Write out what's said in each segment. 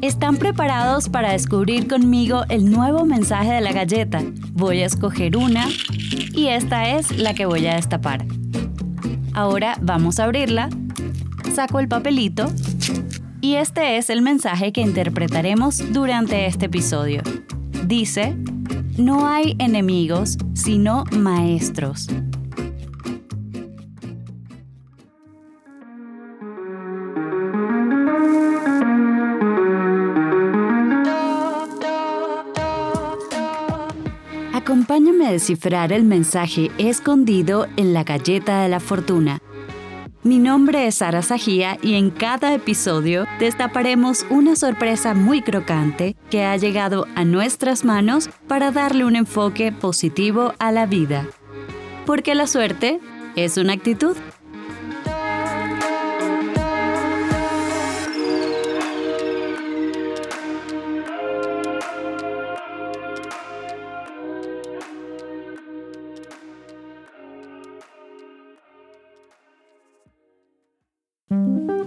¿Están preparados para descubrir conmigo el nuevo mensaje de la galleta? Voy a escoger una y esta es la que voy a destapar. Ahora vamos a abrirla, saco el papelito y este es el mensaje que interpretaremos durante este episodio. Dice, no hay enemigos, sino maestros. A descifrar el mensaje escondido en la galleta de la fortuna. Mi nombre es Sara Sajía y en cada episodio destaparemos una sorpresa muy crocante que ha llegado a nuestras manos para darle un enfoque positivo a la vida. Porque la suerte es una actitud.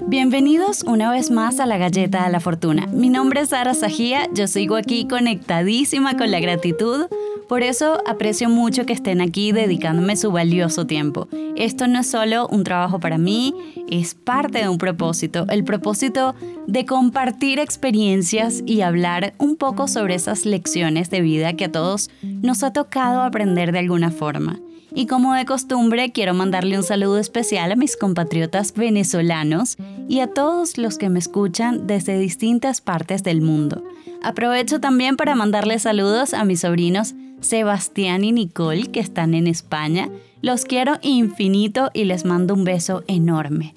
Bienvenidos una vez más a la Galleta de la Fortuna. Mi nombre es Sara Sajía, yo sigo aquí conectadísima con la gratitud, por eso aprecio mucho que estén aquí dedicándome su valioso tiempo. Esto no es solo un trabajo para mí, es parte de un propósito, el propósito de compartir experiencias y hablar un poco sobre esas lecciones de vida que a todos nos ha tocado aprender de alguna forma. Y como de costumbre, quiero mandarle un saludo especial a mis compatriotas venezolanos y a todos los que me escuchan desde distintas partes del mundo. Aprovecho también para mandarle saludos a mis sobrinos Sebastián y Nicole que están en España. Los quiero infinito y les mando un beso enorme.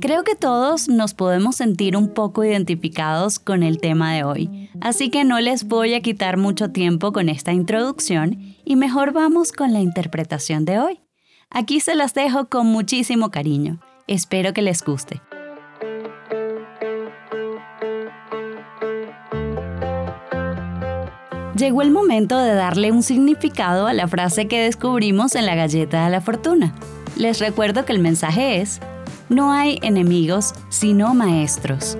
Creo que todos nos podemos sentir un poco identificados con el tema de hoy, así que no les voy a quitar mucho tiempo con esta introducción y mejor vamos con la interpretación de hoy. Aquí se las dejo con muchísimo cariño. Espero que les guste. Llegó el momento de darle un significado a la frase que descubrimos en la galleta de la fortuna. Les recuerdo que el mensaje es, no hay enemigos, sino maestros.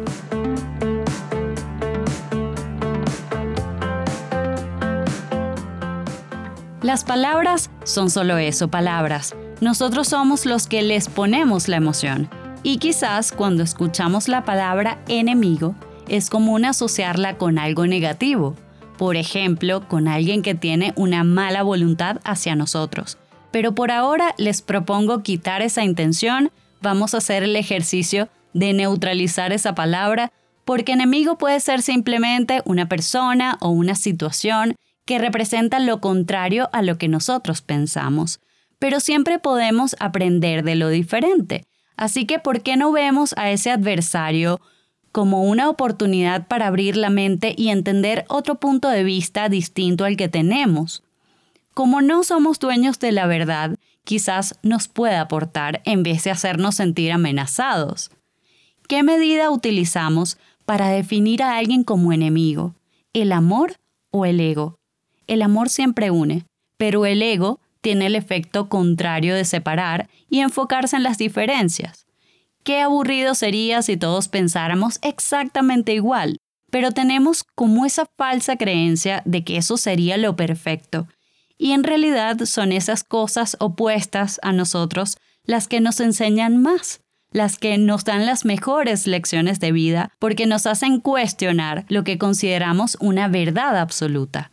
Las palabras son solo eso, palabras. Nosotros somos los que les ponemos la emoción. Y quizás cuando escuchamos la palabra enemigo, es común asociarla con algo negativo. Por ejemplo, con alguien que tiene una mala voluntad hacia nosotros. Pero por ahora les propongo quitar esa intención vamos a hacer el ejercicio de neutralizar esa palabra, porque enemigo puede ser simplemente una persona o una situación que representa lo contrario a lo que nosotros pensamos. Pero siempre podemos aprender de lo diferente. Así que, ¿por qué no vemos a ese adversario como una oportunidad para abrir la mente y entender otro punto de vista distinto al que tenemos? Como no somos dueños de la verdad, quizás nos pueda aportar en vez de hacernos sentir amenazados. ¿Qué medida utilizamos para definir a alguien como enemigo? ¿El amor o el ego? El amor siempre une, pero el ego tiene el efecto contrario de separar y enfocarse en las diferencias. Qué aburrido sería si todos pensáramos exactamente igual, pero tenemos como esa falsa creencia de que eso sería lo perfecto y en realidad son esas cosas opuestas a nosotros las que nos enseñan más, las que nos dan las mejores lecciones de vida porque nos hacen cuestionar lo que consideramos una verdad absoluta.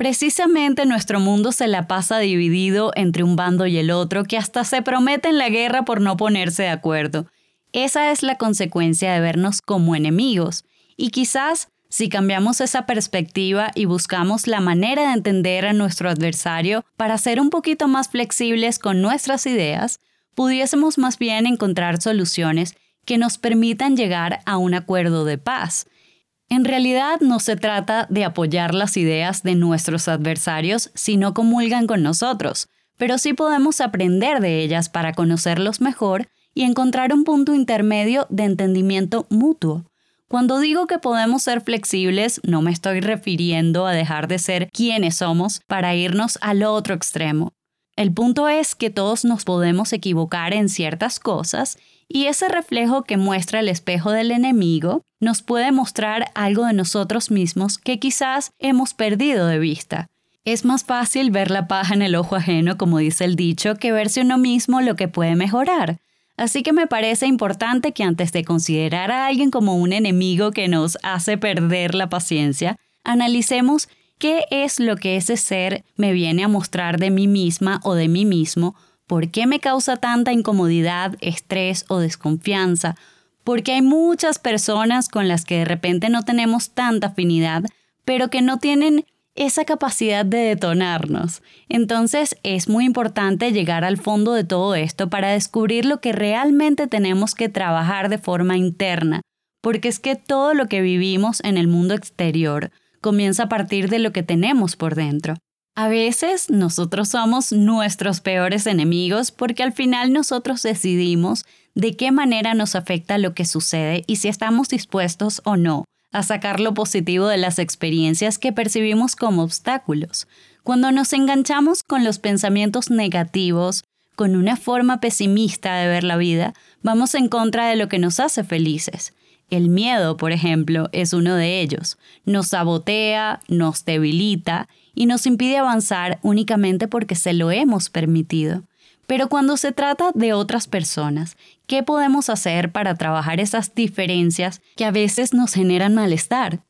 Precisamente nuestro mundo se la pasa dividido entre un bando y el otro que hasta se prometen la guerra por no ponerse de acuerdo. Esa es la consecuencia de vernos como enemigos, y quizás si cambiamos esa perspectiva y buscamos la manera de entender a nuestro adversario para ser un poquito más flexibles con nuestras ideas, pudiésemos más bien encontrar soluciones que nos permitan llegar a un acuerdo de paz. En realidad no se trata de apoyar las ideas de nuestros adversarios si no comulgan con nosotros, pero sí podemos aprender de ellas para conocerlos mejor y encontrar un punto intermedio de entendimiento mutuo. Cuando digo que podemos ser flexibles, no me estoy refiriendo a dejar de ser quienes somos para irnos al otro extremo. El punto es que todos nos podemos equivocar en ciertas cosas Y ese reflejo que muestra el espejo del enemigo nos puede mostrar algo de nosotros mismos que quizás hemos perdido de vista. Es más fácil ver la paja en el ojo ajeno, como dice el dicho, que verse uno mismo lo que puede mejorar. Así que me parece importante que antes de considerar a alguien como un enemigo que nos hace perder la paciencia, analicemos qué es lo que ese ser me viene a mostrar de mí misma o de mí mismo, por qué me causa tanta incomodidad, estrés o desconfianza, porque hay muchas personas con las que de repente no tenemos tanta afinidad, pero que no tienen esa capacidad de detonarnos. Entonces es muy importante llegar al fondo de todo esto para descubrir lo que realmente tenemos que trabajar de forma interna, porque es que todo lo que vivimos en el mundo exterior comienza a partir de lo que tenemos por dentro. A veces nosotros somos nuestros peores enemigos porque al final nosotros decidimos de qué manera nos afecta lo que sucede y si estamos dispuestos o no a sacar lo positivo de las experiencias que percibimos como obstáculos. Cuando nos enganchamos con los pensamientos negativos, con una forma pesimista de ver la vida, vamos en contra de lo que nos hace felices. El miedo, por ejemplo, es uno de ellos. Nos sabotea, nos debilita y nos impide avanzar únicamente porque se lo hemos permitido. Pero cuando se trata de otras personas, ¿qué podemos hacer para trabajar esas diferencias que a veces nos generan malestar?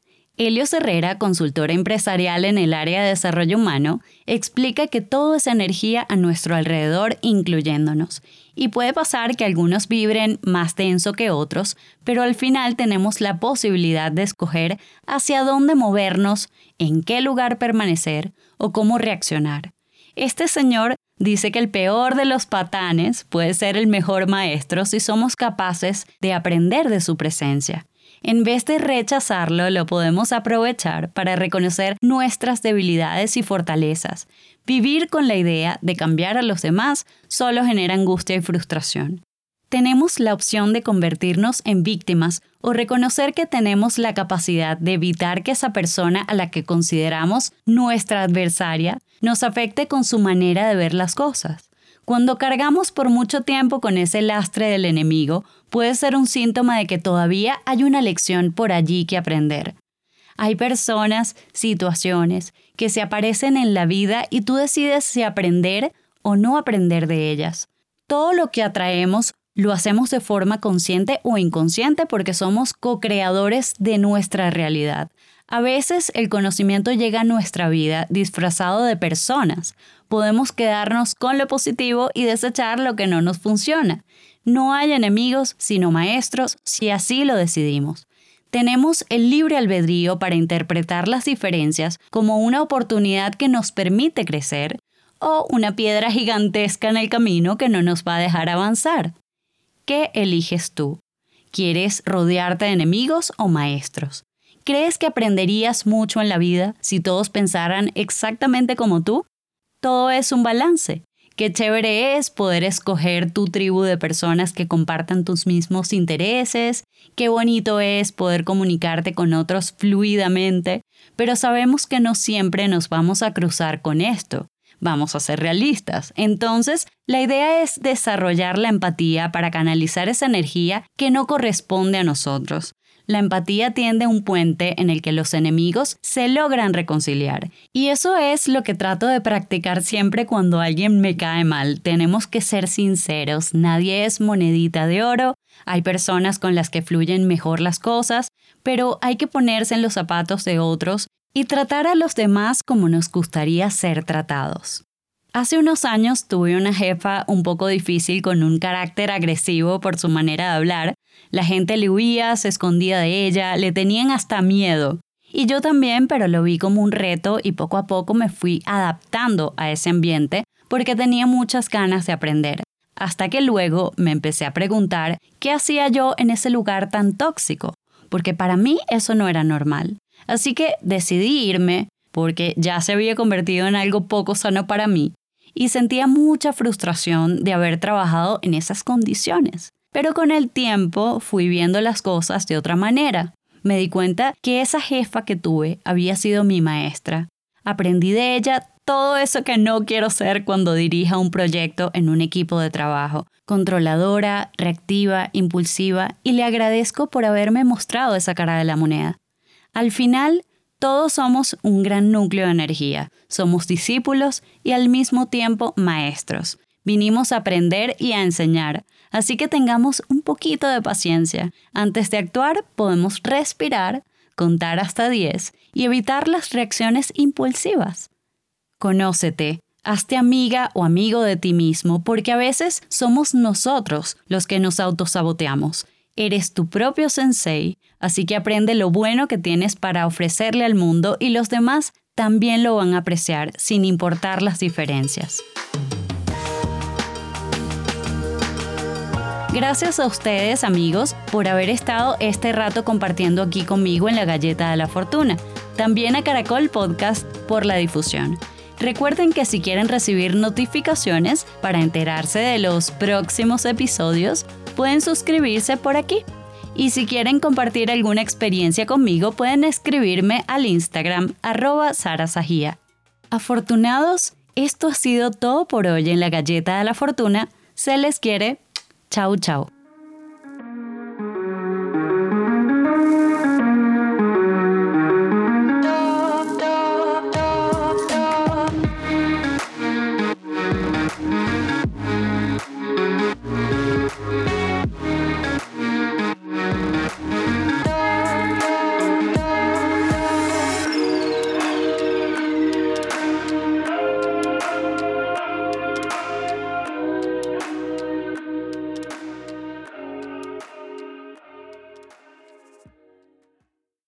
Helios Herrera, consultor empresarial en el área de desarrollo humano, explica que todo es energía a nuestro alrededor, incluyéndonos. Y puede pasar que algunos vibren más denso que otros, pero al final tenemos la posibilidad de escoger hacia dónde movernos, en qué lugar permanecer o cómo reaccionar. Este señor dice que el peor de los patanes puede ser el mejor maestro si somos capaces de aprender de su presencia. En vez de rechazarlo, lo podemos aprovechar para reconocer nuestras debilidades y fortalezas. Vivir con la idea de cambiar a los demás solo genera angustia y frustración. Tenemos la opción de convertirnos en víctimas o reconocer que tenemos la capacidad de evitar que esa persona a la que consideramos nuestra adversaria nos afecte con su manera de ver las cosas. Cuando cargamos por mucho tiempo con ese lastre del enemigo, puede ser un síntoma de que todavía hay una lección por allí que aprender. Hay personas, situaciones, que se aparecen en la vida y tú decides si aprender o no aprender de ellas. Todo lo que atraemos lo hacemos de forma consciente o inconsciente porque somos co-creadores de nuestra realidad. A veces el conocimiento llega a nuestra vida disfrazado de personas. Podemos quedarnos con lo positivo y desechar lo que no nos funciona. No hay enemigos, sino maestros, si así lo decidimos. Tenemos el libre albedrío para interpretar las diferencias como una oportunidad que nos permite crecer o una piedra gigantesca en el camino que no nos va a dejar avanzar. ¿Qué eliges tú? ¿Quieres rodearte de enemigos o maestros? ¿Crees que aprenderías mucho en la vida si todos pensaran exactamente como tú? Todo es un balance. Qué chévere es poder escoger tu tribu de personas que compartan tus mismos intereses, qué bonito es poder comunicarte con otros fluidamente, pero sabemos que no siempre nos vamos a cruzar con esto. Vamos a ser realistas. Entonces, la idea es desarrollar la empatía para canalizar esa energía que no corresponde a nosotros. La empatía tiende a un puente en el que los enemigos se logran reconciliar. Y eso es lo que trato de practicar siempre cuando alguien me cae mal. Tenemos que ser sinceros, nadie es monedita de oro, hay personas con las que fluyen mejor las cosas, pero hay que ponerse en los zapatos de otros y tratar a los demás como nos gustaría ser tratados. Hace unos años tuve una jefa un poco difícil con un carácter agresivo por su manera de hablar. La gente le huía, se escondía de ella, le tenían hasta miedo. Y yo también, pero lo vi como un reto y poco a poco me fui adaptando a ese ambiente porque tenía muchas ganas de aprender. Hasta que luego me empecé a preguntar qué hacía yo en ese lugar tan tóxico, porque para mí eso no era normal. Así que decidí irme porque ya se había convertido en algo poco sano para mí y sentía mucha frustración de haber trabajado en esas condiciones. Pero con el tiempo fui viendo las cosas de otra manera. Me di cuenta que esa jefa que tuve había sido mi maestra. Aprendí de ella todo eso que no quiero ser cuando dirija un proyecto en un equipo de trabajo. Controladora, reactiva, impulsiva y le agradezco por haberme mostrado esa cara de la moneda. Al final, todos somos un gran núcleo de energía, somos discípulos y al mismo tiempo maestros. Vinimos a aprender y a enseñar, así que tengamos un poquito de paciencia. Antes de actuar podemos respirar, contar hasta 10 y evitar las reacciones impulsivas. Conócete, hazte amiga o amigo de ti mismo, porque a veces somos nosotros los que nos autosaboteamos. Eres tu propio sensei, así que aprende lo bueno que tienes para ofrecerle al mundo y los demás también lo van a apreciar sin importar las diferencias. Gracias a ustedes amigos por haber estado este rato compartiendo aquí conmigo en la Galleta de la Fortuna. También a Caracol Podcast por la difusión. Recuerden que si quieren recibir notificaciones para enterarse de los próximos episodios, pueden suscribirse por aquí. Y si quieren compartir alguna experiencia conmigo, pueden escribirme al Instagram arroba sarasajía. Afortunados, esto ha sido todo por hoy en la Galleta de la Fortuna. Se les quiere. Chau, chau.